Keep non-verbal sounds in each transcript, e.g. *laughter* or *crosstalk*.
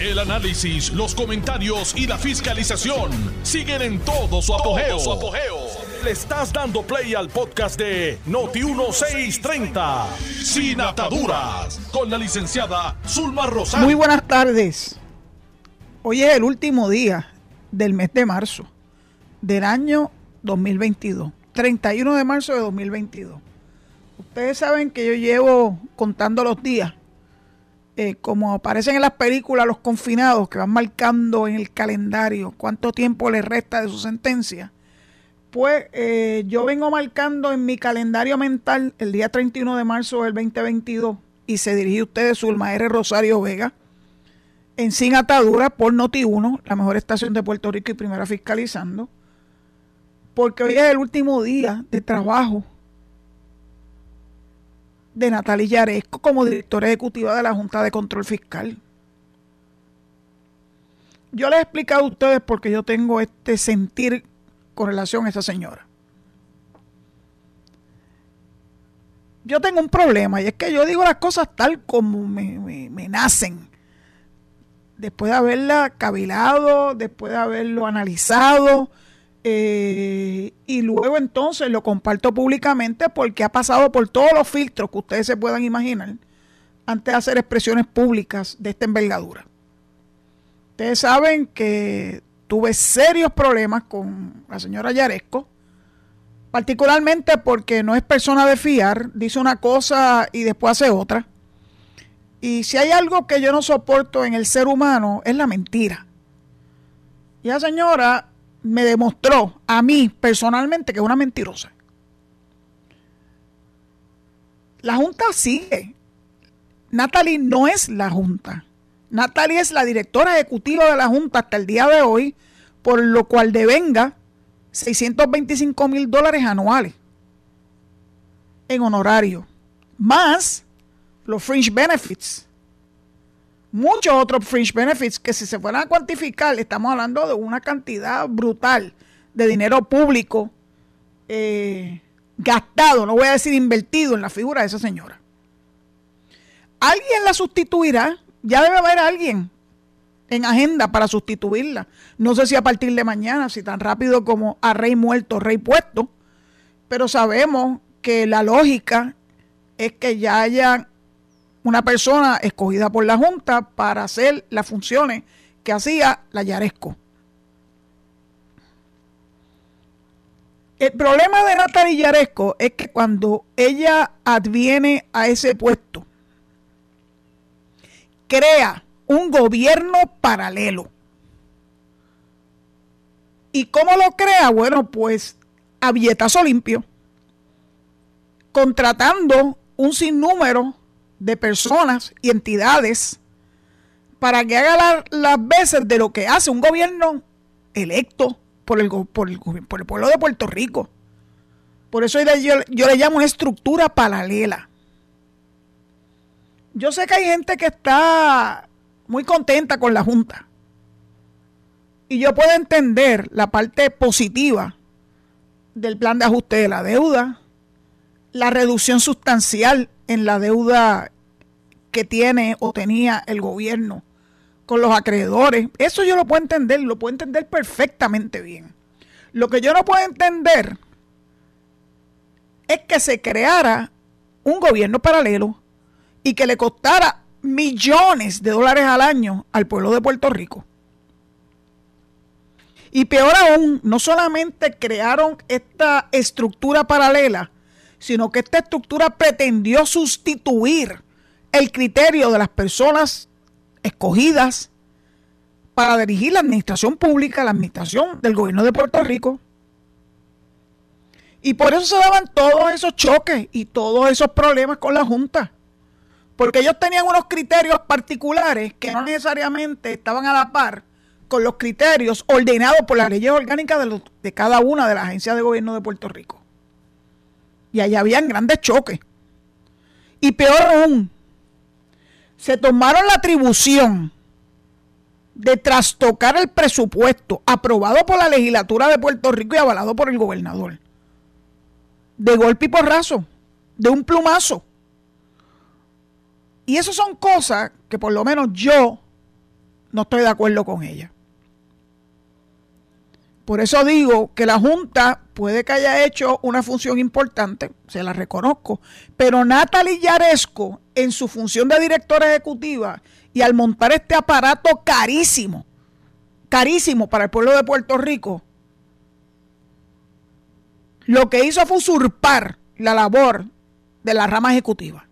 El análisis, los comentarios y la fiscalización siguen en todo su apogeo. Le estás dando play al podcast de Noti1630, Sin Ataduras, con la licenciada Zulma Rosario. Muy buenas tardes. Hoy es el último día del mes de marzo del año 2022, 31 de marzo de 2022. Ustedes saben que yo llevo contando los días, eh, como aparecen en las películas, los confinados que van marcando en el calendario cuánto tiempo les resta de su sentencia. Pues eh, yo vengo marcando en mi calendario mental el día 31 de marzo del 2022 y se dirige a ustedes Zulma R. Rosario Vega en Sin Atadura por Noti1, la mejor estación de Puerto Rico y primera fiscalizando, porque hoy es el último día de trabajo de Natalia Yaresco como directora ejecutiva de la Junta de Control Fiscal. Yo les he explicado a ustedes porque yo tengo este sentir con relación a esa señora. Yo tengo un problema y es que yo digo las cosas tal como me, nacen. Después de haberla cavilado, después de haberlo analizado, eh, y luego entonces lo comparto públicamente porque ha pasado por todos los filtros que ustedes se puedan imaginar antes de hacer expresiones públicas de esta envergadura. Ustedes saben que tuve serios problemas con la señora Yaresco, particularmente porque no es persona de fiar, dice una cosa y después hace otra. Y si hay algo que yo no soporto en el ser humano es la mentira. Y la señora me demostró a mí personalmente que es una mentirosa. La Junta sigue. Natalie no es la Junta. Natalie es la directora ejecutiva de la Junta hasta el día de hoy, por lo cual devenga 625 mil dólares anuales en honorario, más los fringe benefits muchos otros fringe benefits que si se fueran a cuantificar, estamos hablando de una cantidad brutal de dinero público eh, gastado, no voy a decir invertido en la figura de esa señora. ¿Alguien la sustituirá? Ya debe haber alguien en agenda para sustituirla. No sé si a partir de mañana, si tan rápido como a rey muerto, rey puesto, pero sabemos que la lógica es que ya haya una persona escogida por la Junta para hacer las funciones que hacía la Yaresco. El problema de Natalia Yaresco es que cuando ella adviene a ese puesto, crea un gobierno paralelo. ¿Y cómo lo crea? Bueno, pues a billetazo limpio, contratando un sinnúmero de personas y entidades para que haga las veces de lo que hace un gobierno electo por el, por el, por el pueblo de Puerto Rico. Por eso yo, yo le llamo una estructura paralela. Yo sé que hay gente que está muy contenta con la Junta. Y yo puedo entender la parte positiva del plan de ajuste de la deuda, la reducción sustancial en la deuda que tiene o tenía el gobierno con los acreedores. Eso yo lo puedo entender, lo puedo entender perfectamente bien. Lo que yo no puedo entender es que se creara un gobierno paralelo y que le costara millones de dólares al año al pueblo de Puerto Rico. Y peor aún, no solamente crearon esta estructura paralela, sino que esta estructura pretendió sustituir el criterio de las personas escogidas para dirigir la administración pública, la administración del gobierno de Puerto Rico. Y por eso se daban todos esos choques y todos esos problemas con la Junta. Porque ellos tenían unos criterios particulares que no necesariamente estaban a la par con los criterios ordenados por las leyes orgánicas de, de cada una de las agencias de gobierno de Puerto Rico. Y allá habían grandes choques. Y peor aún, se tomaron la atribución de trastocar el presupuesto aprobado por la legislatura de Puerto Rico y avalado por el gobernador. De golpe y porrazo, de un plumazo. Y eso son cosas que por lo menos yo no estoy de acuerdo con ella. Por eso digo que la Junta puede que haya hecho una función importante, se la reconozco, pero Natalie Yaresco, en su función de directora ejecutiva y al montar este aparato carísimo, carísimo para el pueblo de Puerto Rico, lo que hizo fue usurpar la labor de la rama ejecutiva.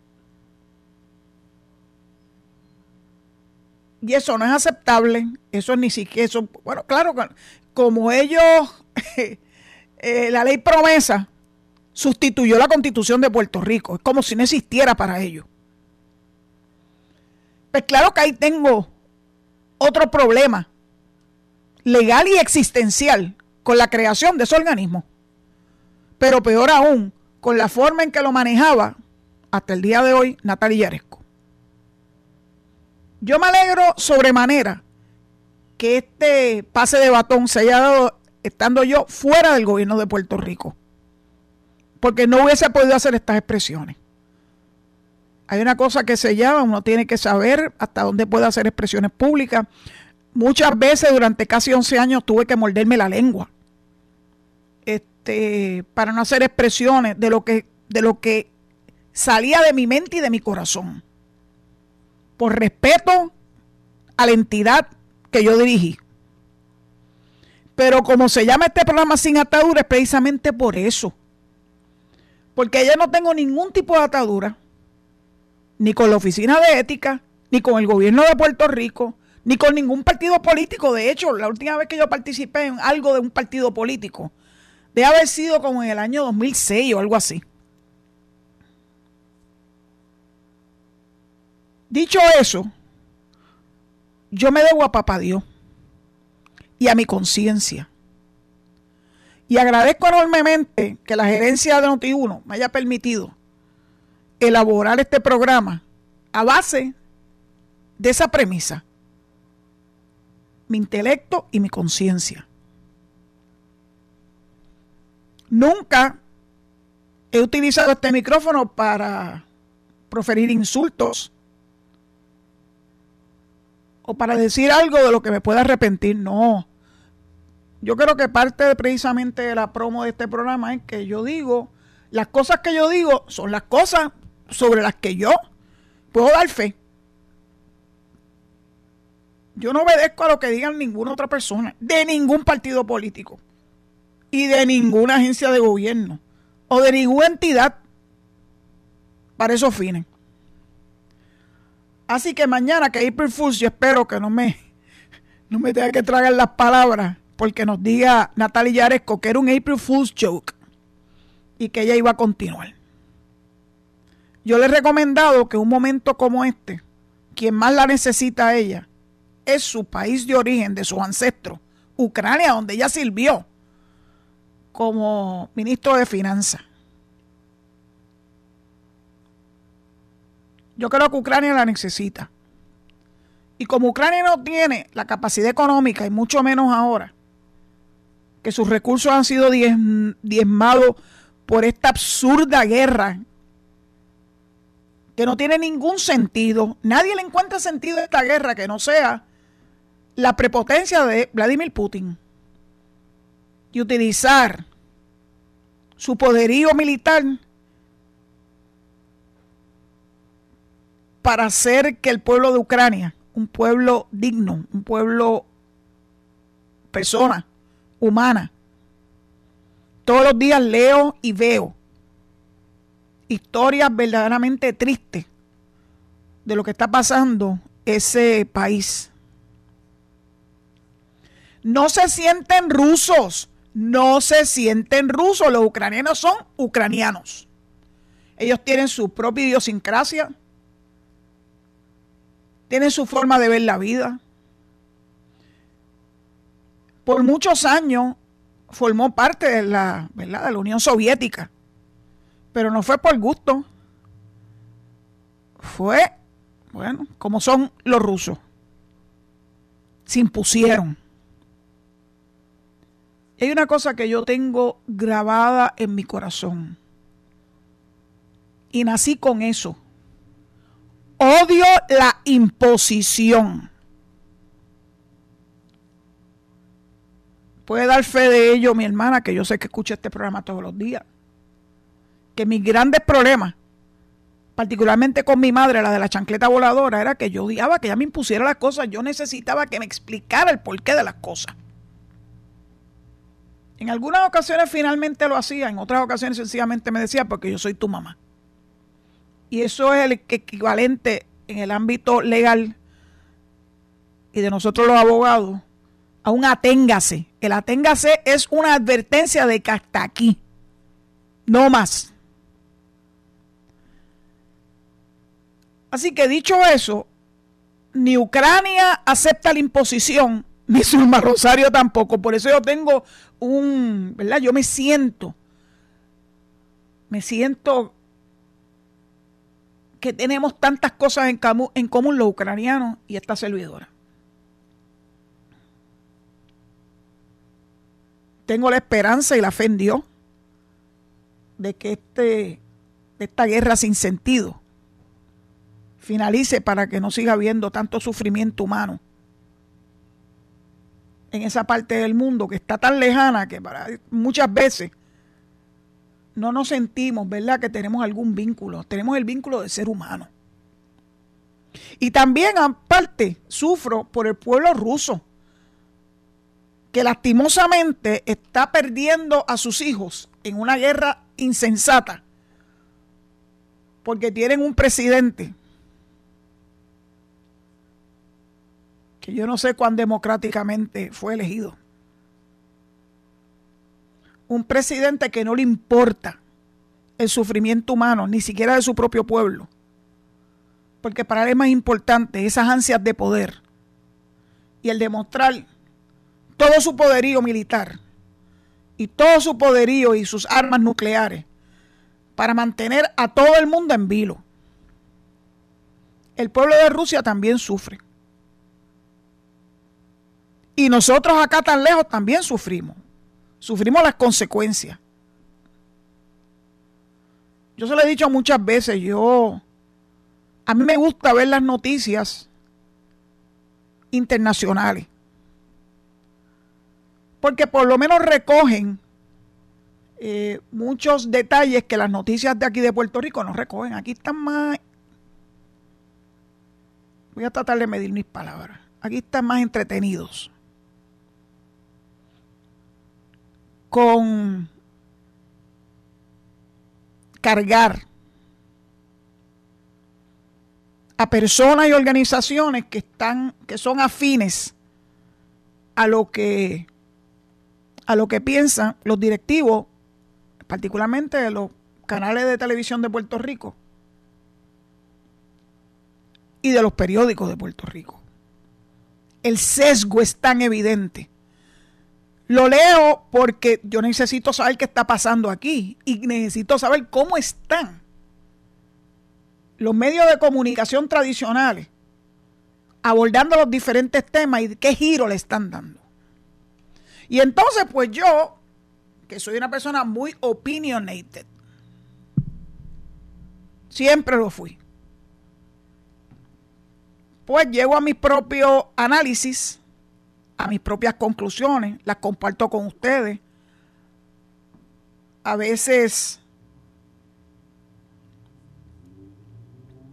Y eso no es aceptable, eso ni siquiera, eso, bueno, claro, como ellos, *laughs* eh, la ley promesa sustituyó la constitución de Puerto Rico, es como si no existiera para ellos. Pues claro que ahí tengo otro problema legal y existencial con la creación de ese organismo. Pero peor aún, con la forma en que lo manejaba hasta el día de hoy Natalia Yaresco. Yo me alegro sobremanera que este pase de batón se haya dado estando yo fuera del gobierno de Puerto Rico, porque no hubiese podido hacer estas expresiones. Hay una cosa que se llama, uno tiene que saber hasta dónde puede hacer expresiones públicas. Muchas veces durante casi 11 años tuve que morderme la lengua este, para no hacer expresiones de lo que, de lo que salía de mi mente y de mi corazón por respeto a la entidad que yo dirigí. Pero como se llama este programa sin atadura, es precisamente por eso. Porque ya no tengo ningún tipo de atadura, ni con la Oficina de Ética, ni con el gobierno de Puerto Rico, ni con ningún partido político. De hecho, la última vez que yo participé en algo de un partido político, debe haber sido como en el año 2006 o algo así. Dicho eso, yo me debo a papá Dios y a mi conciencia. Y agradezco enormemente que la gerencia de Noti1 me haya permitido elaborar este programa a base de esa premisa. Mi intelecto y mi conciencia. Nunca he utilizado este micrófono para proferir insultos o para decir algo de lo que me pueda arrepentir. No. Yo creo que parte precisamente de la promo de este programa es que yo digo, las cosas que yo digo son las cosas sobre las que yo puedo dar fe. Yo no obedezco a lo que digan ninguna otra persona, de ningún partido político y de ninguna agencia de gobierno o de ninguna entidad para esos fines. Así que mañana que Fools, yo espero que no me, no me tenga que tragar las palabras porque nos diga Natalia Yaresco que era un April Fool's joke y que ella iba a continuar. Yo le he recomendado que un momento como este, quien más la necesita a ella, es su país de origen, de sus ancestros, Ucrania, donde ella sirvió como ministro de Finanzas. Yo creo que Ucrania la necesita. Y como Ucrania no tiene la capacidad económica, y mucho menos ahora, que sus recursos han sido diezmados por esta absurda guerra, que no tiene ningún sentido, nadie le encuentra sentido a esta guerra que no sea la prepotencia de Vladimir Putin y utilizar su poderío militar para hacer que el pueblo de Ucrania, un pueblo digno, un pueblo persona humana, todos los días leo y veo historias verdaderamente tristes de lo que está pasando ese país. No se sienten rusos, no se sienten rusos, los ucranianos son ucranianos. Ellos tienen su propia idiosincrasia, tiene su forma de ver la vida. Por muchos años formó parte de la, ¿verdad? de la Unión Soviética, pero no fue por gusto. Fue, bueno, como son los rusos. Se impusieron. Hay una cosa que yo tengo grabada en mi corazón. Y nací con eso. Odio la imposición. Puede dar fe de ello mi hermana, que yo sé que escucha este programa todos los días. Que mis grandes problemas, particularmente con mi madre, la de la chancleta voladora, era que yo odiaba que ella me impusiera las cosas. Yo necesitaba que me explicara el porqué de las cosas. En algunas ocasiones finalmente lo hacía, en otras ocasiones sencillamente me decía, porque yo soy tu mamá. Y eso es el equivalente en el ámbito legal y de nosotros los abogados a un aténgase. El aténgase es una advertencia de que hasta aquí, no más. Así que dicho eso, ni Ucrania acepta la imposición, *laughs* ni Zulma Rosario tampoco. Por eso yo tengo un, ¿verdad? Yo me siento, me siento que tenemos tantas cosas en, en común los ucranianos y esta servidora. Tengo la esperanza y la fe en Dios de que este, esta guerra sin sentido finalice para que no siga habiendo tanto sufrimiento humano en esa parte del mundo que está tan lejana que para muchas veces no nos sentimos, ¿verdad?, que tenemos algún vínculo. Tenemos el vínculo de ser humano. Y también, aparte, sufro por el pueblo ruso, que lastimosamente está perdiendo a sus hijos en una guerra insensata, porque tienen un presidente que yo no sé cuán democráticamente fue elegido. Un presidente que no le importa el sufrimiento humano, ni siquiera de su propio pueblo. Porque para él es más importante esas ansias de poder y el demostrar todo su poderío militar y todo su poderío y sus armas nucleares para mantener a todo el mundo en vilo. El pueblo de Rusia también sufre. Y nosotros acá tan lejos también sufrimos. Sufrimos las consecuencias. Yo se lo he dicho muchas veces, yo a mí me gusta ver las noticias internacionales. Porque por lo menos recogen eh, muchos detalles que las noticias de aquí de Puerto Rico no recogen. Aquí están más... Voy a tratar de medir mis palabras. Aquí están más entretenidos. Con cargar a personas y organizaciones que están que son afines a lo que a lo que piensan los directivos particularmente de los canales de televisión de Puerto Rico y de los periódicos de Puerto Rico. El sesgo es tan evidente lo leo porque yo necesito saber qué está pasando aquí y necesito saber cómo están los medios de comunicación tradicionales abordando los diferentes temas y qué giro le están dando. Y entonces, pues yo, que soy una persona muy opinionated, siempre lo fui, pues llego a mi propio análisis a mis propias conclusiones, las comparto con ustedes. A veces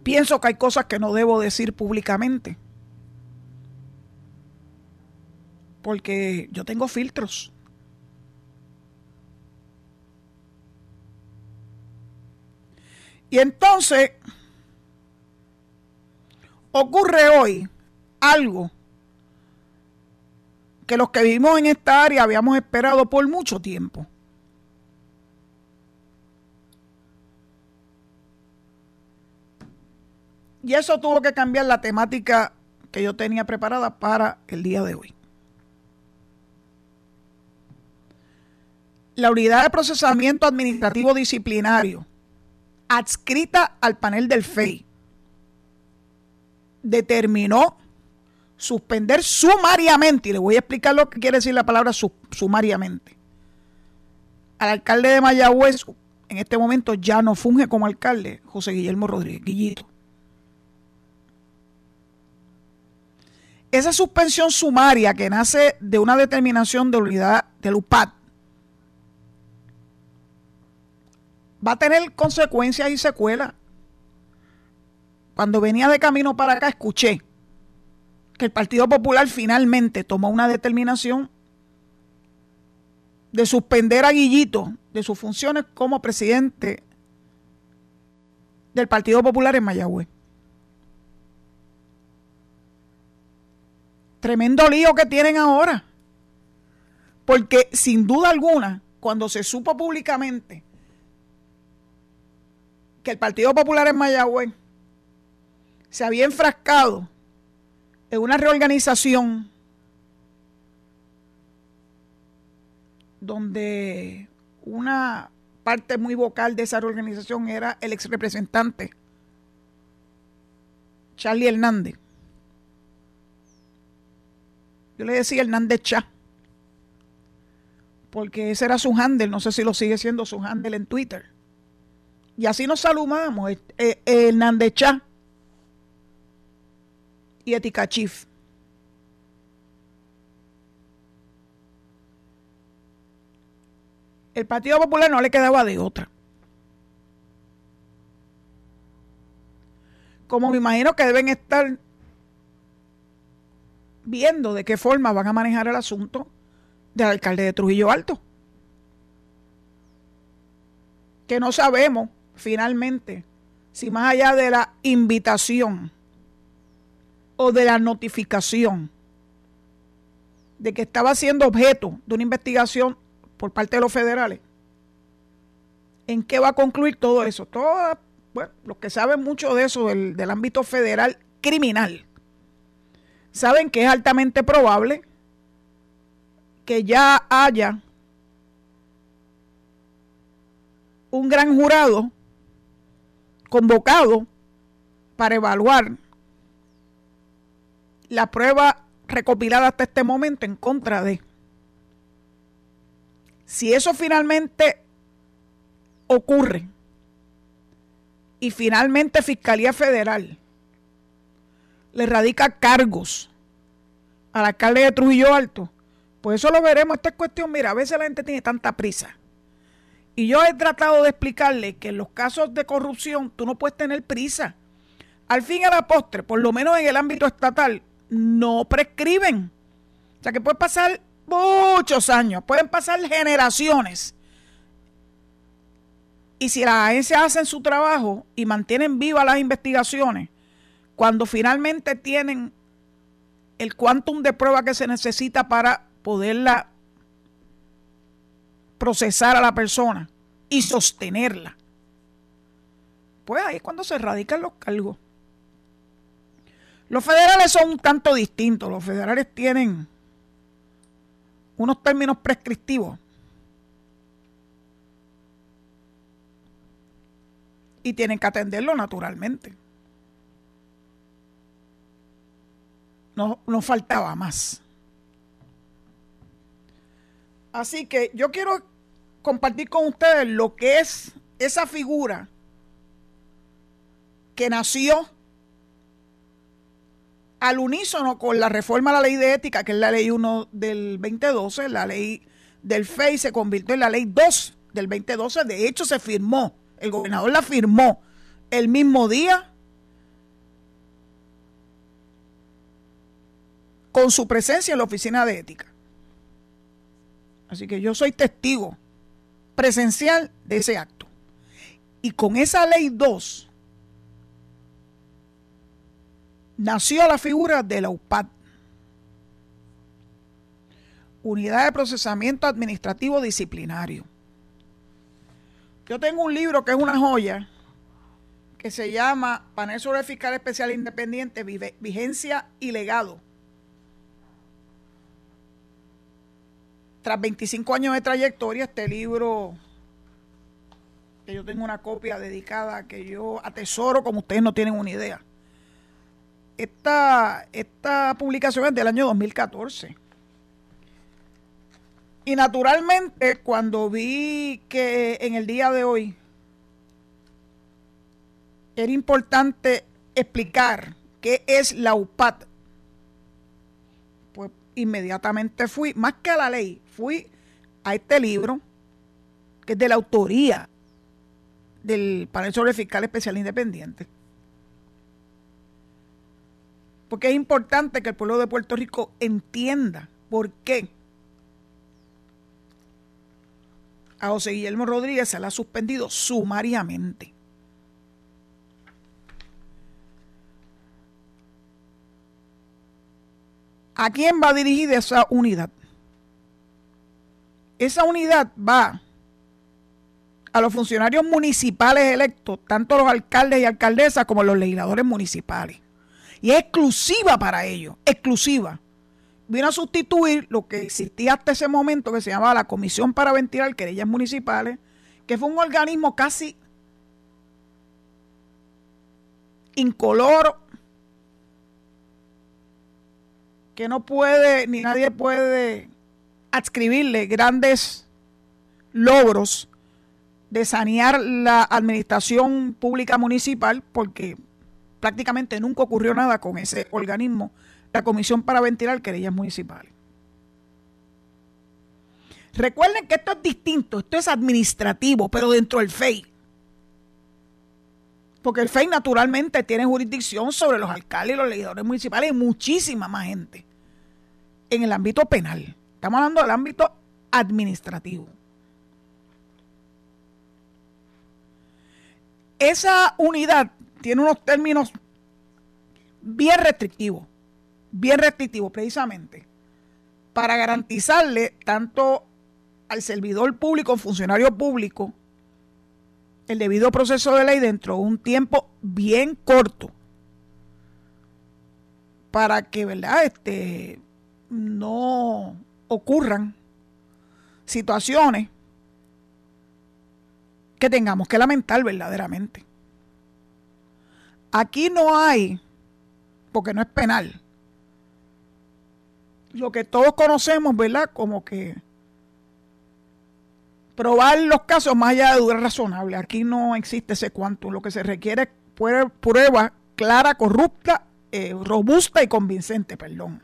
pienso que hay cosas que no debo decir públicamente. Porque yo tengo filtros. Y entonces ocurre hoy algo que los que vivimos en esta área habíamos esperado por mucho tiempo. Y eso tuvo que cambiar la temática que yo tenía preparada para el día de hoy. La unidad de procesamiento administrativo disciplinario, adscrita al panel del FEI, determinó suspender sumariamente, y le voy a explicar lo que quiere decir la palabra sumariamente, al alcalde de Mayagüez, en este momento ya no funge como alcalde, José Guillermo Rodríguez, Guillito. esa suspensión sumaria que nace de una determinación de unidad del UPAD va a tener consecuencias y secuelas. Cuando venía de camino para acá escuché que el Partido Popular finalmente tomó una determinación de suspender a Guillito de sus funciones como presidente del Partido Popular en Mayagüez. Tremendo lío que tienen ahora. Porque sin duda alguna, cuando se supo públicamente que el Partido Popular en Mayagüez se había enfrascado una reorganización donde una parte muy vocal de esa reorganización era el ex representante Charlie Hernández. Yo le decía Hernández Chá, porque ese era su handle, no sé si lo sigue siendo su handle en Twitter. Y así nos saludamos, eh, eh, Hernández Chá y Etica Chief. El Partido Popular no le quedaba de otra. Como me imagino que deben estar viendo de qué forma van a manejar el asunto del alcalde de Trujillo Alto. Que no sabemos finalmente si más allá de la invitación o de la notificación de que estaba siendo objeto de una investigación por parte de los federales, ¿en qué va a concluir todo eso? Todo, bueno, los que saben mucho de eso del ámbito federal criminal, saben que es altamente probable que ya haya un gran jurado convocado para evaluar la prueba recopilada hasta este momento en contra de. Si eso finalmente ocurre y finalmente Fiscalía Federal le radica cargos al alcalde de Trujillo Alto, pues eso lo veremos. Esta es cuestión, mira, a veces la gente tiene tanta prisa. Y yo he tratado de explicarle que en los casos de corrupción tú no puedes tener prisa. Al fin y a la postre, por lo menos en el ámbito estatal, no prescriben. O sea que puede pasar muchos años, pueden pasar generaciones. Y si las agencias hacen su trabajo y mantienen vivas las investigaciones, cuando finalmente tienen el quantum de prueba que se necesita para poderla procesar a la persona y sostenerla, pues ahí es cuando se radican los cargos. Los federales son un tanto distintos. Los federales tienen unos términos prescriptivos. Y tienen que atenderlo naturalmente. No, no faltaba más. Así que yo quiero compartir con ustedes lo que es esa figura que nació al unísono con la reforma a la ley de ética, que es la ley 1 del 2012, la ley del FEI se convirtió en la ley 2 del 2012, de hecho se firmó, el gobernador la firmó el mismo día con su presencia en la oficina de ética. Así que yo soy testigo presencial de ese acto. Y con esa ley 2 nació la figura de la UPAD, Unidad de Procesamiento Administrativo Disciplinario. Yo tengo un libro que es una joya, que se llama Panel sobre Fiscal Especial Independiente, Vigencia y Legado. Tras 25 años de trayectoria, este libro, que yo tengo una copia dedicada, que yo atesoro como ustedes no tienen una idea esta, esta publicación es del año 2014. Y naturalmente, cuando vi que en el día de hoy era importante explicar qué es la UPAT, Pues inmediatamente fui, más que a la ley, fui a este libro, que es de la autoría del panel sobre fiscal especial independiente. Porque es importante que el pueblo de Puerto Rico entienda por qué a José Guillermo Rodríguez se le ha suspendido sumariamente. ¿A quién va dirigida esa unidad? Esa unidad va a los funcionarios municipales electos, tanto los alcaldes y alcaldesas como los legisladores municipales. Y es exclusiva para ellos, exclusiva. Vino a sustituir lo que existía hasta ese momento, que se llamaba la Comisión para Ventilar Querellas Municipales, que fue un organismo casi incoloro, que no puede, ni nadie puede adscribirle grandes logros de sanear la administración pública municipal, porque prácticamente nunca ocurrió nada con ese organismo, la Comisión para Ventilar Querellas Municipales. Recuerden que esto es distinto, esto es administrativo, pero dentro del FEI. Porque el FEI naturalmente tiene jurisdicción sobre los alcaldes y los legisladores municipales y muchísima más gente en el ámbito penal. Estamos hablando del ámbito administrativo. Esa unidad tiene unos términos bien restrictivos, bien restrictivos precisamente, para garantizarle tanto al servidor público, funcionario público, el debido proceso de ley dentro de un tiempo bien corto para que, ¿verdad? Este, no ocurran situaciones que tengamos que lamentar verdaderamente. Aquí no hay, porque no es penal, lo que todos conocemos, ¿verdad? Como que probar los casos más allá de duda razonable. Aquí no existe ese cuanto. Lo que se requiere es prueba clara, corrupta, eh, robusta y convincente, perdón.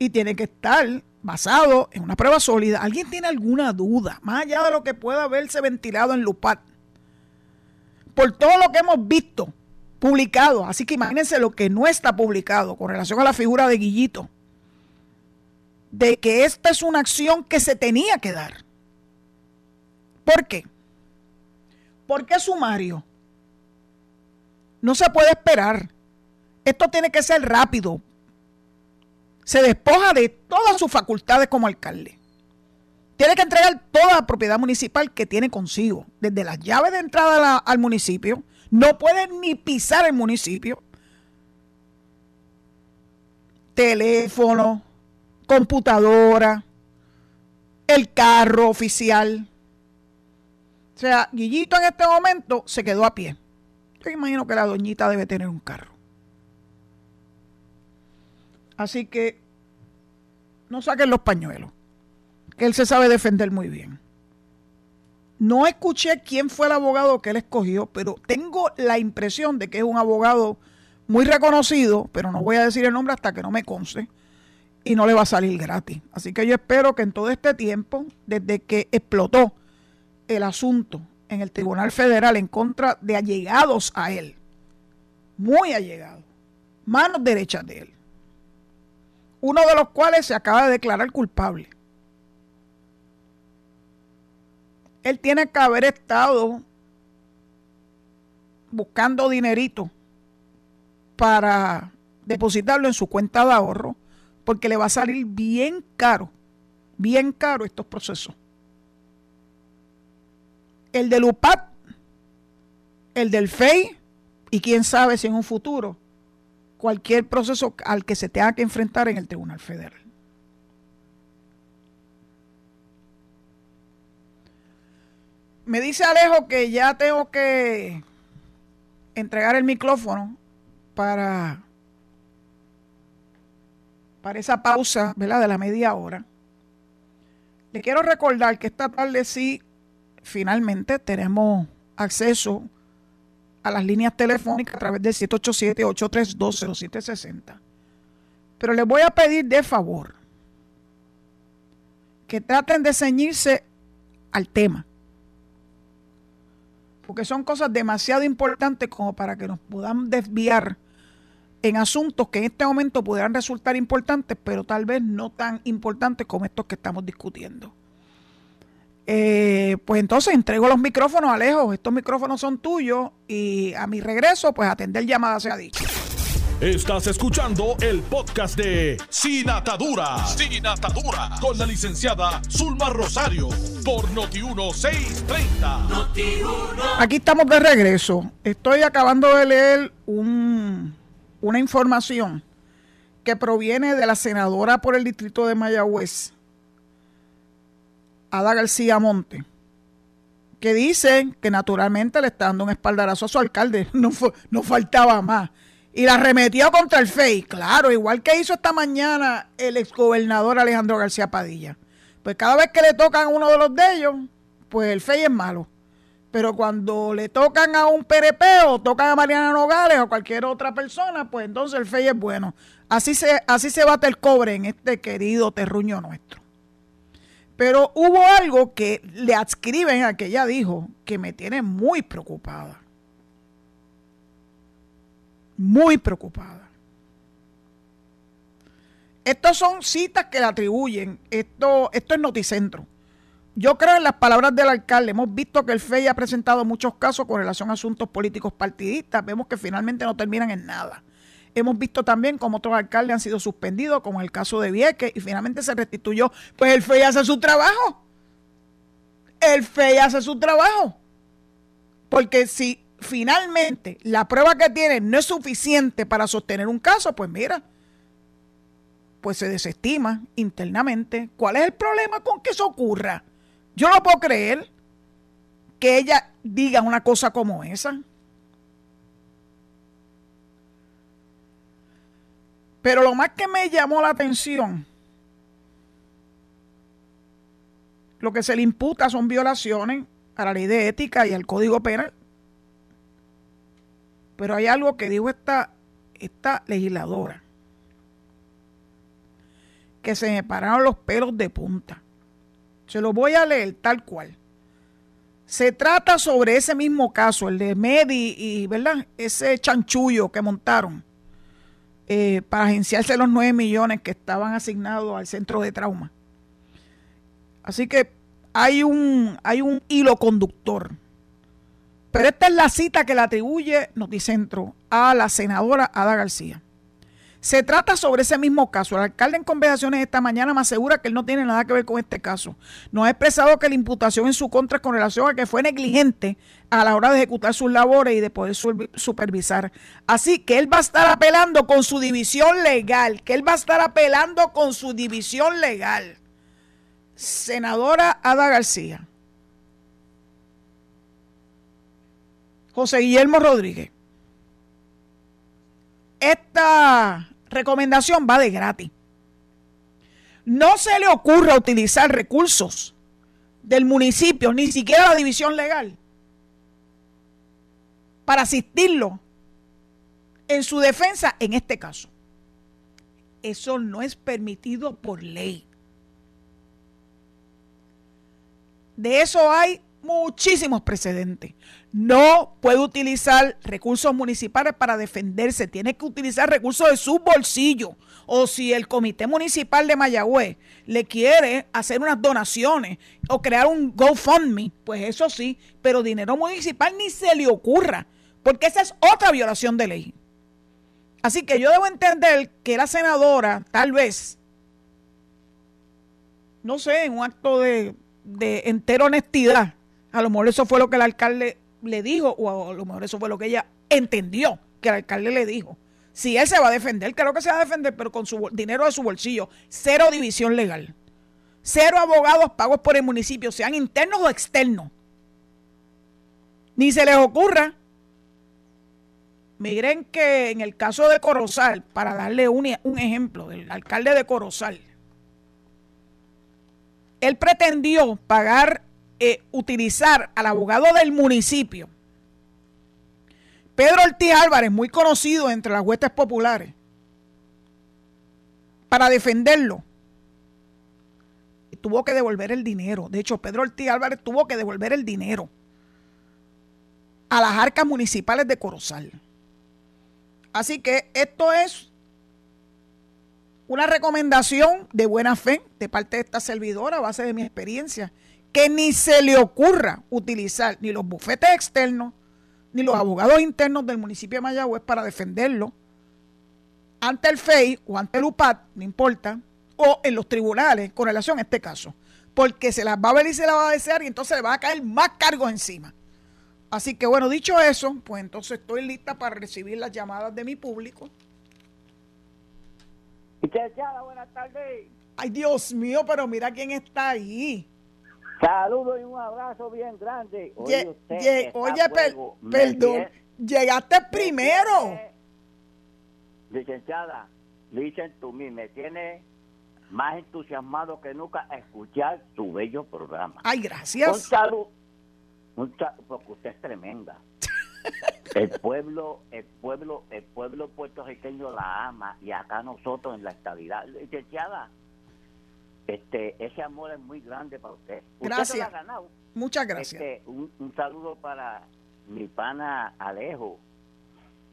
Y tiene que estar basado en una prueba sólida. ¿Alguien tiene alguna duda, más allá de lo que pueda haberse ventilado en Lupat? Por todo lo que hemos visto publicado, así que imagínense lo que no está publicado con relación a la figura de Guillito de que esta es una acción que se tenía que dar. ¿Por qué? ¿Por qué sumario? No se puede esperar. Esto tiene que ser rápido. Se despoja de todas sus facultades como alcalde. Tiene que entregar toda la propiedad municipal que tiene consigo, desde las llaves de entrada al municipio. No puede ni pisar el municipio. Teléfono, computadora, el carro oficial. O sea, Guillito en este momento se quedó a pie. Yo imagino que la doñita debe tener un carro. Así que no saquen los pañuelos, que él se sabe defender muy bien. No escuché quién fue el abogado que él escogió, pero tengo la impresión de que es un abogado muy reconocido, pero no voy a decir el nombre hasta que no me conste y no le va a salir gratis. Así que yo espero que en todo este tiempo, desde que explotó el asunto en el Tribunal Federal en contra de allegados a él, muy allegados, manos derechas de él, uno de los cuales se acaba de declarar culpable. Él tiene que haber estado buscando dinerito para depositarlo en su cuenta de ahorro porque le va a salir bien caro, bien caro estos procesos. El del UPAT, el del FEI y quién sabe si en un futuro cualquier proceso al que se tenga que enfrentar en el Tribunal Federal. Me dice Alejo que ya tengo que entregar el micrófono para para esa pausa, ¿verdad? De la media hora. Le quiero recordar que esta tarde sí, finalmente tenemos acceso a las líneas telefónicas a través del 787-832-0760 Pero les voy a pedir de favor que traten de ceñirse al tema. Porque son cosas demasiado importantes como para que nos podamos desviar en asuntos que en este momento pudieran resultar importantes, pero tal vez no tan importantes como estos que estamos discutiendo. Eh, pues entonces entrego los micrófonos, Alejo. Estos micrófonos son tuyos y a mi regreso, pues atender llamadas se ha dicho. Estás escuchando el podcast de Sin Atadura. Sin Atadura. Con la licenciada Zulma Rosario. Por Noti1630. Noti Aquí estamos de regreso. Estoy acabando de leer un una información que proviene de la senadora por el distrito de Mayagüez, Ada García Monte, que dice que naturalmente le está dando un espaldarazo a su alcalde, *laughs* no, no faltaba más. Y la remetió contra el FEI, claro, igual que hizo esta mañana el exgobernador Alejandro García Padilla. Pues cada vez que le tocan a uno de los de ellos, pues el FEI es malo. Pero cuando le tocan a un PRP o tocan a Mariana Nogales o cualquier otra persona, pues entonces el FEI es bueno. Así se, así se bate el cobre en este querido terruño nuestro. Pero hubo algo que le adscriben a que ella dijo que me tiene muy preocupada. Muy preocupada. Estos son citas que le atribuyen. Esto, esto es Noticentro. Yo creo en las palabras del alcalde. Hemos visto que el FEI ha presentado muchos casos con relación a asuntos políticos partidistas. Vemos que finalmente no terminan en nada. Hemos visto también cómo otros alcaldes han sido suspendidos, como el caso de Vieques, y finalmente se restituyó. Pues el FEI hace su trabajo. El FEI hace su trabajo. Porque si finalmente la prueba que tiene no es suficiente para sostener un caso, pues mira, pues se desestima internamente. ¿Cuál es el problema con que eso ocurra? Yo no puedo creer que ella diga una cosa como esa. Pero lo más que me llamó la atención, lo que se le imputa son violaciones a la ley de ética y al código penal. Pero hay algo que dijo esta, esta legisladora, que se me pararon los pelos de punta. Se lo voy a leer tal cual. Se trata sobre ese mismo caso, el de Medi y, ¿verdad? Ese chanchullo que montaron eh, para agenciarse los 9 millones que estaban asignados al centro de trauma. Así que hay un, hay un hilo conductor. Pero esta es la cita que le atribuye Noticentro a la senadora Ada García. Se trata sobre ese mismo caso. El alcalde en conversaciones esta mañana me asegura que él no tiene nada que ver con este caso. No ha expresado que la imputación en su contra es con relación a que fue negligente a la hora de ejecutar sus labores y de poder supervisar. Así que él va a estar apelando con su división legal, que él va a estar apelando con su división legal. Senadora Ada García. José Guillermo Rodríguez. Esta recomendación va de gratis. No se le ocurra utilizar recursos del municipio, ni siquiera la división legal, para asistirlo en su defensa en este caso. Eso no es permitido por ley. De eso hay muchísimos precedentes. No puede utilizar recursos municipales para defenderse, tiene que utilizar recursos de su bolsillo. O si el Comité Municipal de Mayagüez le quiere hacer unas donaciones o crear un GoFundMe, pues eso sí, pero dinero municipal ni se le ocurra, porque esa es otra violación de ley. Así que yo debo entender que la senadora, tal vez, no sé, en un acto de, de entera honestidad, a lo mejor eso fue lo que el alcalde le dijo, o a lo mejor eso fue lo que ella entendió que el alcalde le dijo. Si él se va a defender, creo que se va a defender, pero con su dinero de su bolsillo. Cero división legal. Cero abogados pagos por el municipio, sean internos o externos. Ni se les ocurra. Miren que en el caso de Corozal, para darle un, un ejemplo, del alcalde de Corozal, él pretendió pagar eh, utilizar al abogado del municipio, Pedro Ortiz Álvarez, muy conocido entre las huestes populares, para defenderlo, tuvo que devolver el dinero. De hecho, Pedro Ortiz Álvarez tuvo que devolver el dinero a las arcas municipales de Corozal. Así que esto es una recomendación de buena fe de parte de esta servidora a base de mi experiencia, que ni se le ocurra utilizar ni los bufetes externos ni los abogados internos del municipio de Mayagüez para defenderlo ante el FEI o ante el UPAT, no importa, o en los tribunales con relación a este caso, porque se las va a ver y se las va a desear y entonces le va a caer más cargos encima. Así que bueno, dicho eso, pues entonces estoy lista para recibir las llamadas de mi público. buenas tardes. Ay, Dios mío, pero mira quién está ahí. Saludos y un abrazo bien grande. Oye, perdón, llegaste primero. Licenciada, dicen tú mí, me tiene más entusiasmado que nunca a escuchar tu bello programa. Ay, gracias. Un saludo, porque usted es tremenda. *laughs* el pueblo, el pueblo, el pueblo puertorriqueño la ama y acá nosotros en la estabilidad. Licenciada, este, ese amor es muy grande para usted. Gracias. Muchas gracias. Este, un, saludo para mi pana Alejo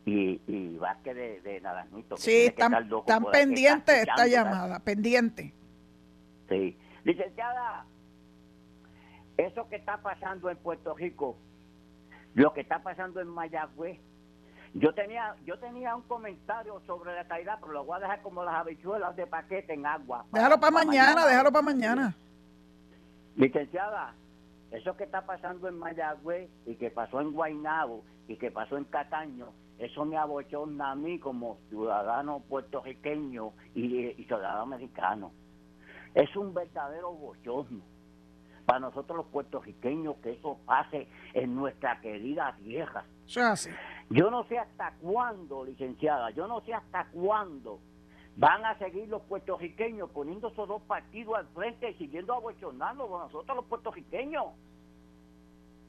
y, y Vázquez de, de Naranjito. Sí, están, pendientes de esta llamada, pendiente. Sí. Licenciada, eso que está pasando en Puerto Rico, lo que está pasando en Mayagüez, yo tenía yo tenía un comentario sobre la caída, pero lo voy a dejar como las habichuelas de paquete en agua. déjalo para, mañana, déjalo para mañana. Licenciada, eso que está pasando en Mayagüez y que pasó en Guaynabo y que pasó en Cataño, eso me abochona a mí como ciudadano puertorriqueño y, y ciudadano americano. Es un verdadero bochorno para nosotros los puertorriqueños que eso pase en nuestra querida tierra. Yo no sé hasta cuándo, licenciada, yo no sé hasta cuándo van a seguir los puertorriqueños poniendo esos dos partidos al frente y siguiendo abochonando con nosotros los puertorriqueños.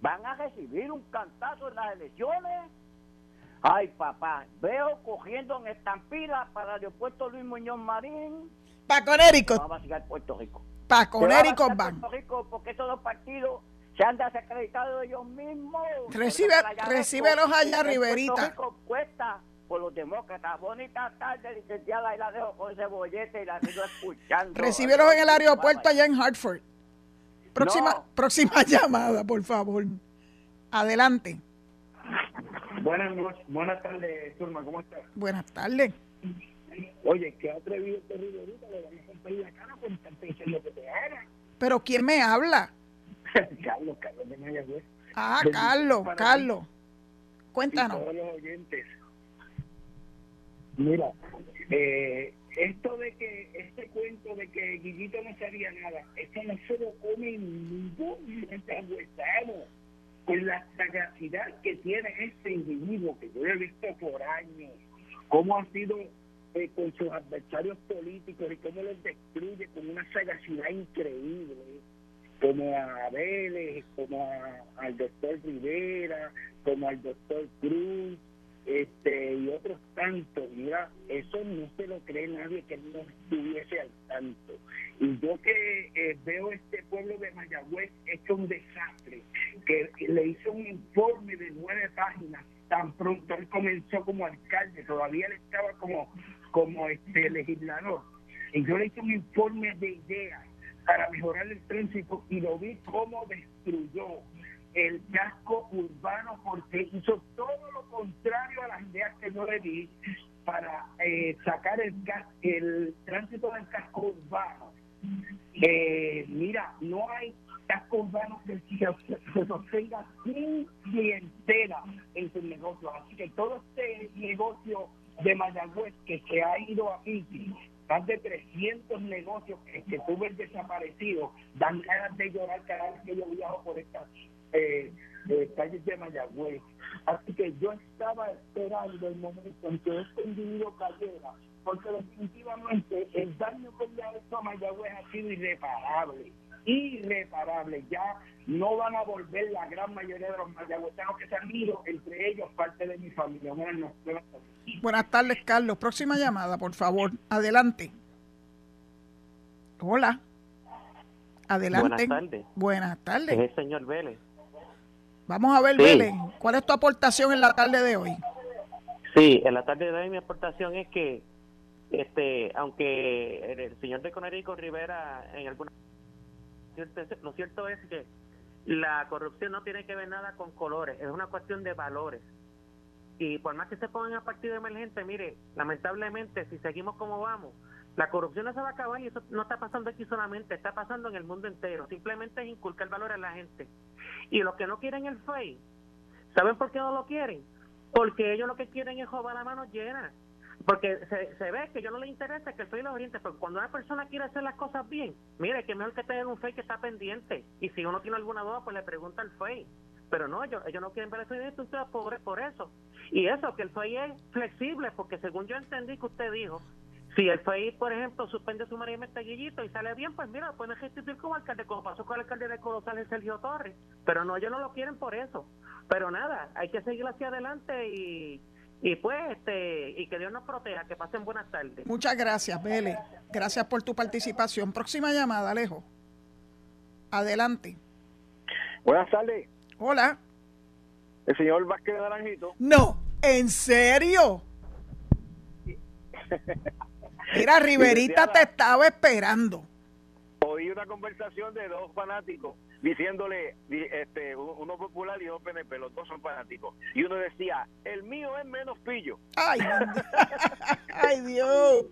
Van a recibir un cantazo en las elecciones. Ay, papá, veo cogiendo en estampida para el aeropuerto Luis Muñoz Marín. Para Conérico. Vamos a seguir Puerto Rico. Para Conérico van. Puerto Rico porque esos dos partidos se han desacreditado ellos mismos. Recibe, recíbelos allá, Riverita. Cuesta por los demócratas. Bonita tarde, licenciada, y la dejo con ese bollete y la sigo escuchando. Recíbelos en el aeropuerto allá en Hartford. Próxima, próxima *laughs* llamada, por favor. Adelante. Buenas noches, buenas tardes, Turma, ¿cómo estás? Buenas tardes. Oye, ¿qué atrevido este Riverita? Le van a romper la cara por estar diciendo que te haga. ¿Pero quién me habla? *laughs* Carlos, Carlos de Mayagüez. Ah, Carlos, Carlos. Cuéntanos. todos los oyentes. Mira, eh, esto de que, este cuento de que Guillito no sabía nada, esto no se lo come ningún mayagüezano con la sagacidad que tiene este individuo que yo he visto por años, cómo ha sido eh, con sus adversarios políticos y cómo los destruye con una sagacidad increíble como a Vélez, como al doctor Rivera, como al doctor Cruz, este y otros tantos. Mira, eso no se lo cree nadie que no estuviese al tanto. Y yo que eh, veo este pueblo de Mayagüez hecho un desastre, que le hizo un informe de nueve páginas tan pronto él comenzó como alcalde, todavía él estaba como, como este legislador. Y yo le hice un informe de ideas para mejorar el tránsito y lo vi cómo destruyó el casco urbano porque hizo todo lo contrario a las ideas que yo le di para eh, sacar el, el tránsito del casco urbano. Eh, mira, no hay casco urbano que se, sostenga sin clientela en su negocio. Así que todo este negocio de Mayagüez que se ha ido a Piti más de 300 negocios que, que tú ves desaparecidos, dan ganas de llorar cada vez que yo viajo por estas eh, eh, calles de Mayagüez. Así que yo estaba esperando el momento en que este individuo cayera, porque definitivamente el daño que le ha hecho a Mayagüez ha sido irreparable irreparable. Ya no van a volver la gran mayoría de los mayagüezanos que se han ido, entre ellos parte de mi familia. Buenas tardes, Carlos. Próxima llamada, por favor. Adelante. Hola. Adelante. Buenas tardes. Buenas tardes. Es el señor Vélez. Vamos a ver, Sí. Vélez, ¿cuál es tu aportación en la tarde de hoy? Sí, en la tarde de hoy mi aportación es que, este, aunque el, señor de Conérico Rivera en alguna lo cierto es que la corrupción no tiene que ver nada con colores, es una cuestión de valores. Y por más que se pongan a partido emergente, mire, lamentablemente, si seguimos como vamos, la corrupción no se va a acabar y eso no está pasando aquí solamente, está pasando en el mundo entero. Simplemente es inculcar valores a la gente. Y los que no quieren el FEI, ¿saben por qué no lo quieren? Porque ellos lo que quieren es joder la mano llena. Porque se, se ve que ellos no les interesa que el FEI los oriente, pero cuando una persona quiere hacer las cosas bien, mire, que mejor que tener un FEI que está pendiente. Y si uno tiene alguna duda, pues le pregunta al FEI. Pero no, ellos, ellos no quieren ver el FEI de por, por eso. Y eso, que el FEI es flexible, porque según yo entendí que usted dijo, si el FEI, por ejemplo, suspende sumariamente a Guillito y sale bien, pues mira, pueden restituir como alcalde, como pasó con el alcalde de Colosal, el Sergio Torres. Pero no, ellos no lo quieren por eso. Pero nada, hay que seguir hacia adelante y, y pues, este, y que Dios nos proteja, que pasen buenas tardes. Muchas gracias, Vélez. Gracias por tu participación. Próxima llamada, Alejo. Adelante. Buenas tardes, Hola. el señor Vázquez de Naranjito. No, ¿en serio? Mira, Riverita te estaba esperando. Oí una conversación de dos fanáticos diciéndole, di- este, uno uno popular y otro PNP, los dos son fanáticos. Y uno decía, el mío es menos pillo. Ay, *laughs* *laughs* ay Dios.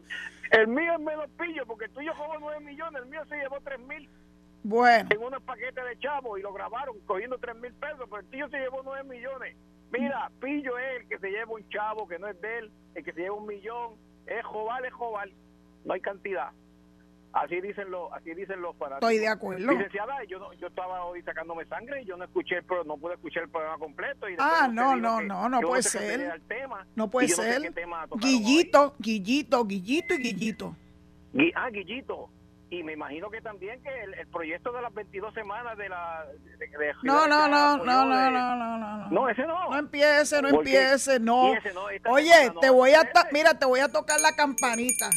El mío es menos pillo porque el tuyo cobró 9 millones, el mío se llevó 3 mil Bueno, en unos paquetes de chavos y lo grabaron cogiendo 3 mil pesos, pero el tuyo se llevó 9 millones. Mira, pillo es el que se lleva un chavo que no es de él, el que se lleva un millón. Es joval, es joval. No hay cantidad. Así dicen los, así dicen los fanáticos. estoy de acuerdo. Licenciada, yo, no- yo estaba hoy sacándome sangre y yo no escuché pro- no pude escuchar el programa completo. Y Ah, no, no, que no, no yo puede ser. tema, No puede no sé ser. qué tema Guillito, Guillito, Guillito y Guillito. Gui- ah, Guillito. Y me imagino que también que el, el proyecto de las 22 semanas de la... de- de- No, de- no, no, no, no, no, no, no, no. No, ese no. No empiece, no empiece, no. Ese no, Oye, no te voy a, mira, te voy a tocar la campanita.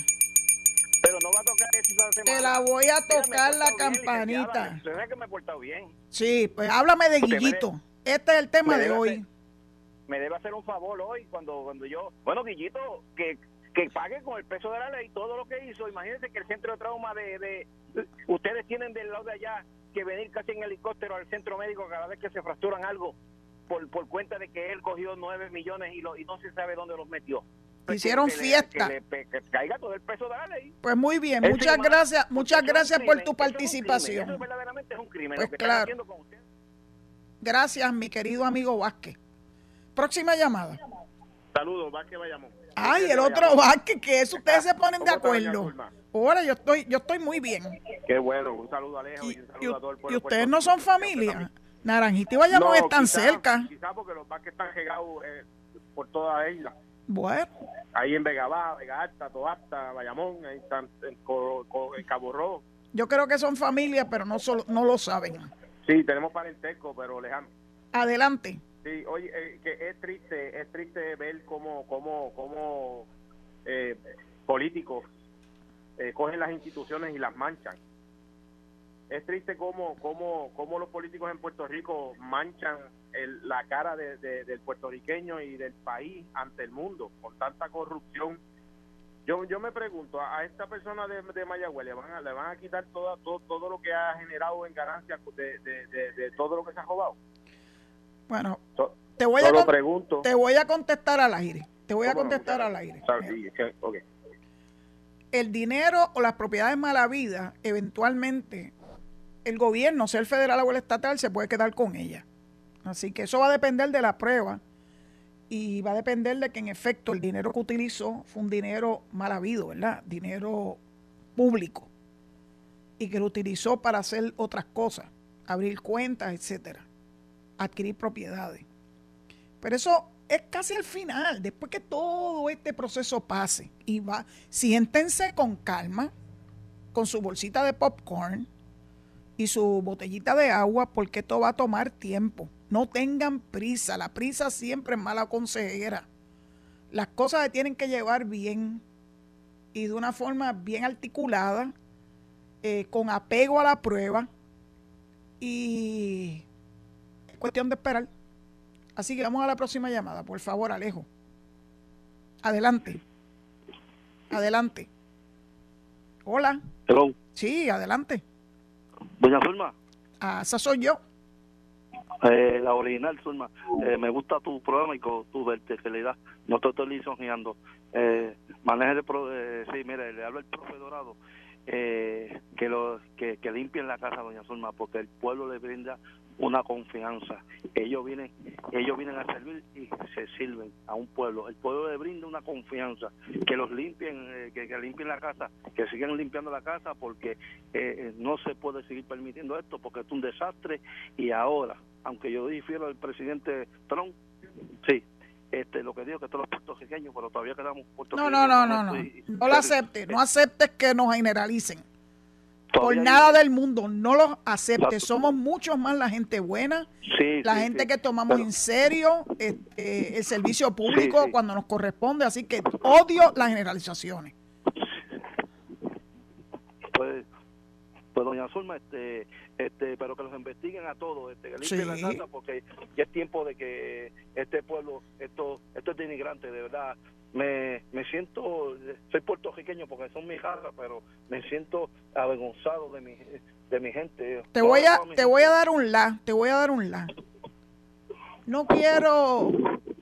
Pero no va a tocar semana. Te la voy a Mira, tocar la campanita. licenciada. Se ve que me he portado bien. Sí, pues háblame de me Guillito. Este es el tema de hoy. hacer- me debe hacer un favor hoy cuando cuando yo bueno Guillito que que pague con el peso de la ley todo lo que hizo imagínense que el centro de trauma de, de ustedes tienen del lado de allá que venir casi en helicóptero al centro médico cada vez que se fracturan algo por, por cuenta de que él cogió nueve millones y, lo, y no se sabe dónde los metió Pues Hicieron que le- fiesta. que le que caiga todo el peso de la ley Pues muy bien, muchas gracias, muchas porque gracias por tu participación. eso verdaderamente es un crimen Pues claro. con ustedes. Gracias, mi querido amigo Vázquez. Próxima llamada. Saludos, Vázquez Bayamón. Ay, el otro Vázquez, que eso ustedes se ponen de ¿Cómo está, doña acuerdo. Ahora yo estoy, yo estoy muy bien. Qué bueno, un saludo a Alejo Y, y un y- saludo a todo el y pueblo. de ustedes no son familia. Naranjito y Bayamón No, están quizá- cerca. Quizá porque los Vázquez están regados eh, por toda la isla. Bueno, Ahí en Vega Baja, Vega Alta, Toasta, Bayamón, ahí están en, Cabo Rojo. yo creo que son familia, pero no, solo, no lo saben. Sí, tenemos parentesco, pero lejano. Adelante. Sí, oye, eh, que es triste, es triste ver cómo, cómo, cómo eh, políticos eh, cogen las instituciones y las manchan. Es triste cómo, cómo, cómo los políticos en Puerto Rico manchan el- la cara de- de- del puertorriqueño y del país ante el mundo con tanta corrupción. Yo, yo me pregunto, a, a esta persona de, de Mayagüez le van a, le van a quitar toda, todo, todo lo que ha generado en ganancias de, de- todo lo que se ha robado. Bueno, So- te voy, a pregunto. te voy a contestar al aire. Te voy a contestar al aire. Sí, el dinero o las propiedades mala vida, eventualmente el gobierno, sea el federal o el estatal, se puede quedar con ella. Así que eso va a depender de la prueba y va a depender de que en efecto el dinero que utilizó fue un dinero mal habido, ¿verdad? Dinero público y que lo utilizó para hacer otras cosas, abrir cuentas, etcétera, adquirir propiedades. Pero eso es casi al final, después que todo este proceso pase y va, siéntense con calma, con su bolsita de popcorn y su botellita de agua, porque esto va a tomar tiempo. No tengan prisa, la prisa siempre es mala consejera. Las cosas se tienen que llevar bien y de una forma bien articulada, eh, con apego a la prueba y es cuestión de esperar. Así que vamos a la próxima llamada, por favor, Alejo. Adelante. Adelante. Hola. Hello. Sí, adelante. Doña Zulma. Ah, esa soy yo. Eh, la original, Zulma. Eh, me gusta tu programa y con tu verticalidad. No te estoy lisonjeando. Eh, maneje de pro, eh, sí, mire, le hablo al profe Dorado. Eh, que, lo, que, limpien la casa, doña Zulma, porque el pueblo le brinda una confianza. Ellos vienen, ellos vienen a servir y se sirven a un pueblo. El pueblo le brinda una confianza. Que los limpien, eh, que, limpien la casa, que sigan limpiando la casa porque eh, eh, no se puede seguir permitiendo esto porque es un desastre y ahora, aunque yo difiero del presidente Trump, sí, este, lo que digo que todos los puertorriqueños, pero todavía quedamos No, puertorriqueños. no, no, no, no. Y- No lo aceptes. No aceptes que nos generalicen. Por nada del mundo, no los aceptes. Somos muchos más la gente buena, Sí, la sí, gente sí. que tomamos Pero- en serio este, el servicio público cuando nos corresponde. Así que odio las generalizaciones. pues, pues doña Zulma, este, este, pero que los investiguen a todos, este, que limpien Sí. la casa porque ya es tiempo de que este pueblo, esto, esto es denigrante, de verdad. Me, me siento, soy puertorriqueño porque son mi casa, pero me siento avergonzado de mi, de mi gente. Te voy a, te voy a dar un la, te voy a dar un la. No quiero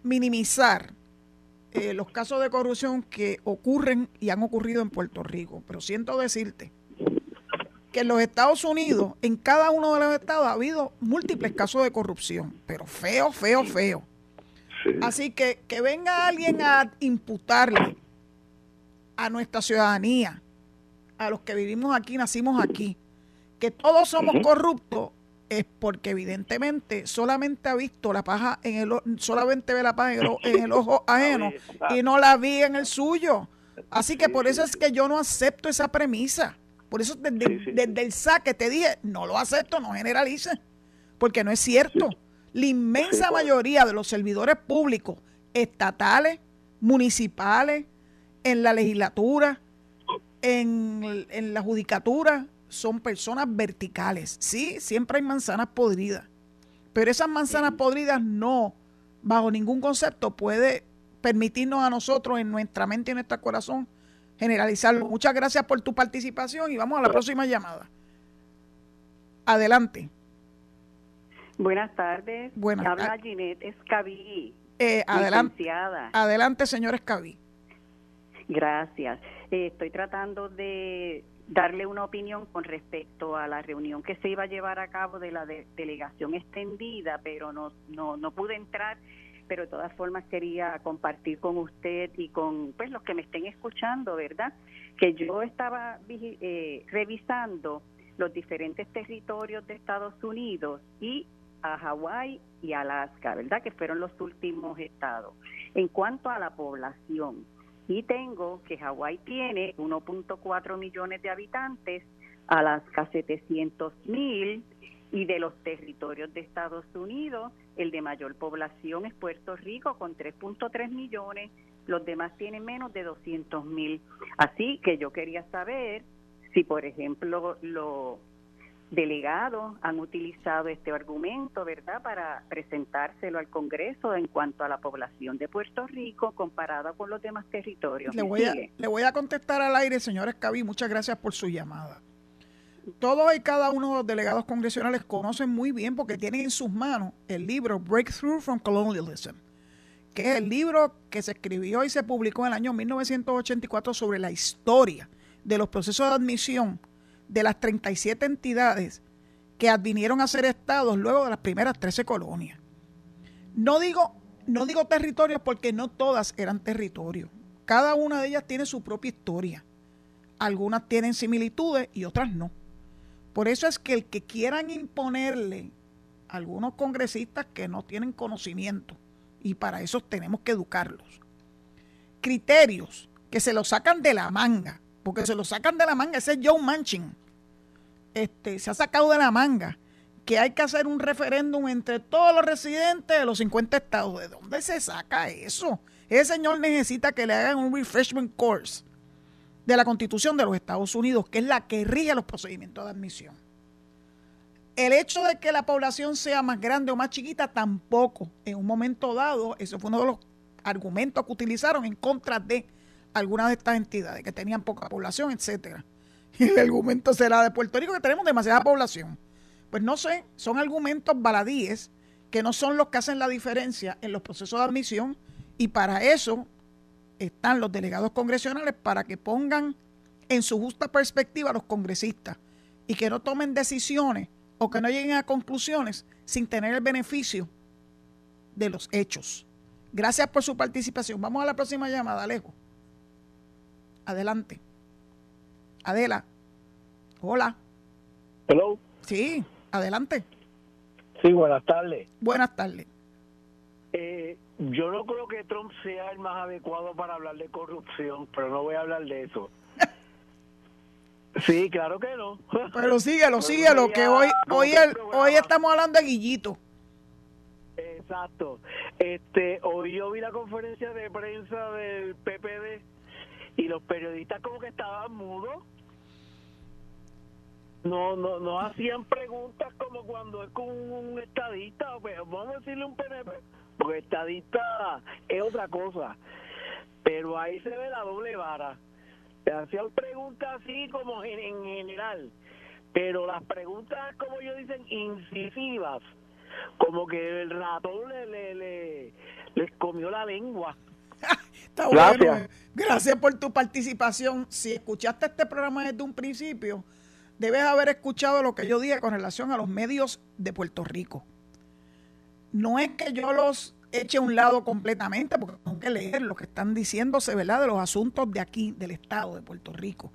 minimizar eh, los casos de corrupción que ocurren y han ocurrido en Puerto Rico, pero siento decirte que en los Estados Unidos, en cada uno de los estados ha habido múltiples casos de corrupción, pero feo, feo, feo. Así que que venga alguien a imputarle a nuestra ciudadanía, a los que vivimos aquí, nacimos aquí, que todos somos corruptos, es porque evidentemente solamente ha visto la paja en el solamente ve la paja en el, en el ojo *laughs* ajeno y no la vi en el suyo. Así que por eso es que yo no acepto esa premisa. Por eso desde, desde el saque te dije, no lo acepto, no generalice, porque no es cierto. La inmensa mayoría de los servidores públicos, estatales, municipales, en la legislatura, en, en la judicatura, son personas verticales. Sí, siempre hay manzanas podridas, pero esas manzanas podridas no, bajo ningún concepto, puede permitirnos a nosotros en nuestra mente y en nuestro corazón generalizarlo. Muchas gracias por tu participación y vamos a la próxima llamada. Adelante. Buenas tardes. Buenas Habla tardes. Ginette Escabí. Eh, adelante, adelante, señor Escabí. Gracias. Eh, estoy tratando de darle una opinión con respecto a la reunión que se iba a llevar a cabo de la de- delegación extendida, pero no, no, no pude entrar, pero de todas formas quería compartir con usted y con pues los que me estén escuchando, ¿verdad? Que yo estaba eh, revisando los diferentes territorios de Estados Unidos y a Hawái y Alaska, ¿verdad? Que fueron los últimos estados. En cuanto a la población, y tengo que Hawái tiene 1.4 millones de habitantes, Alaska 700 mil, y de los territorios de Estados Unidos, el de mayor población es Puerto Rico con 3.3 millones, los demás tienen menos de 200 mil. Así que yo quería saber si, por ejemplo, los delegados han utilizado este argumento, ¿verdad?, para presentárselo al Congreso en cuanto a la población de Puerto Rico comparada con los demás territorios. Le ¿Me voy, a, sigue? le voy a contestar al aire, señor Escabí. Muchas gracias por su llamada. Todos y cada uno de los delegados congresionales conocen muy bien porque tienen en sus manos el libro Breakthrough from Colonialism, que es el libro que se escribió y se publicó en el año 1984 sobre la historia de los procesos de admisión de las 37 entidades que advinieron a ser estados luego de las primeras 13 colonias. No digo, no digo territorios porque no todas eran territorios. Cada una de ellas tiene su propia historia. Algunas tienen similitudes y otras no. Por eso es que el que quieran imponerle a algunos congresistas que no tienen conocimiento, y para eso tenemos que educarlos, criterios que se los sacan de la manga, porque se los sacan de la manga, ese es Joe Manchin, este, se ha sacado de la manga que hay que hacer un referéndum entre todos los residentes de los 50 estados. ¿De dónde se saca eso? Ese señor necesita que le hagan un refreshment course de la Constitución de los Estados Unidos, que es la que rige los procedimientos de admisión. El hecho de que la población sea más grande o más chiquita tampoco, en un momento dado, eso fue uno de los argumentos que utilizaron en contra de algunas de estas entidades que tenían poca población, etcétera. *laughs* Y el argumento será de Puerto Rico que tenemos demasiada población. Pues no sé, son argumentos baladíes que no son los que hacen la diferencia en los procesos de admisión y para eso están los delegados congresionales para que pongan en su justa perspectiva a los congresistas y que no tomen decisiones o que no lleguen a conclusiones sin tener el beneficio de los hechos. Gracias por su participación. Vamos a la próxima llamada, Alejo. Adelante. Adela. Hola. Hello. Sí, adelante. Sí, buenas tardes. Buenas tardes. Eh, yo no creo que Trump sea el más adecuado para hablar de corrupción, pero no voy a hablar de eso. *laughs* Sí, claro que no. *laughs* Pero síguelo, síguelo, que hoy, hoy, el, hoy estamos hablando de Guillito. Exacto. Este, hoy yo vi la conferencia de prensa del PPD y los periodistas como que estaban mudos. No, no, no hacían preguntas como cuando es con un estadista, vamos a decirle un PNP, porque estadista es otra cosa. Pero ahí se ve la doble vara. Hacían preguntas así como en, general, pero las preguntas, como ellos dicen, incisivas, como que el ratón le, le, le les comió la lengua. *laughs* Está Gracias. Gracias por tu participación. Si escuchaste este programa desde un principio, debes haber escuchado lo que yo dije con relación a los medios de Puerto Rico. No es que yo los eche a un lado completamente, porque tengo que leer lo que están diciéndose, ¿verdad?, de los asuntos de aquí, del Estado de Puerto Rico.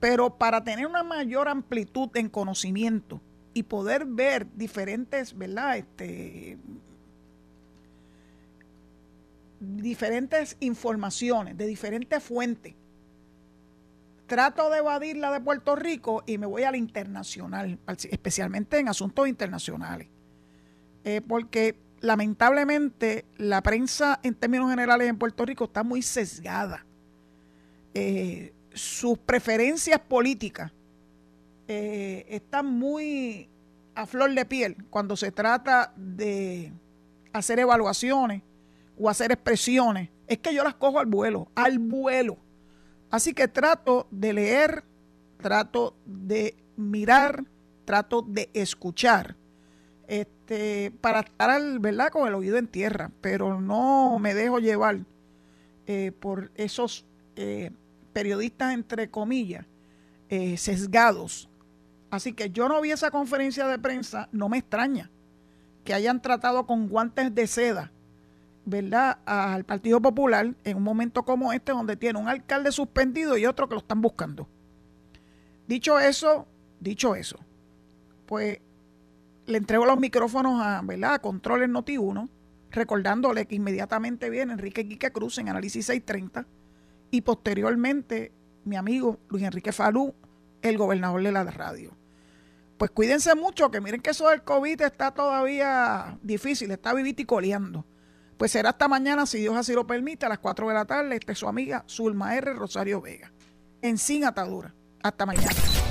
Pero para tener una mayor amplitud en conocimiento y poder ver diferentes, ¿verdad?, este, diferentes informaciones de diferentes fuentes. Trato de evadir la de Puerto Rico y me voy a la internacional, especialmente en asuntos internacionales. Eh, porque lamentablemente la prensa en términos generales en Puerto Rico está muy sesgada. Eh, sus preferencias políticas eh, están muy a flor de piel cuando se trata de hacer evaluaciones o hacer expresiones. Es que yo las cojo al vuelo, al vuelo. Así que trato de leer, trato de mirar, trato de escuchar este, para estar ¿verdad? con el oído en tierra, pero no me dejo llevar eh, por esos eh, periodistas, entre comillas, eh, sesgados. Así que yo no vi esa conferencia de prensa, no me extraña que hayan tratado con guantes de seda, ¿verdad?, al Partido Popular en un momento como este, donde tiene un alcalde suspendido y otro que lo están buscando. Dicho eso, dicho eso, pues le entrego los micrófonos a, ¿verdad? a Controles Noti1, recordándole que inmediatamente viene Enrique Quique Cruz en Análisis 630 y posteriormente mi amigo Luis Enrique Falú, el gobernador de la radio. Pues cuídense mucho, que miren que eso del COVID está todavía difícil, está vivito y. Pues será hasta mañana, si Dios así lo permite, a las 4 de la tarde, este es su amiga Zulma R. Rosario Vega. En Sin Atadura. Hasta mañana.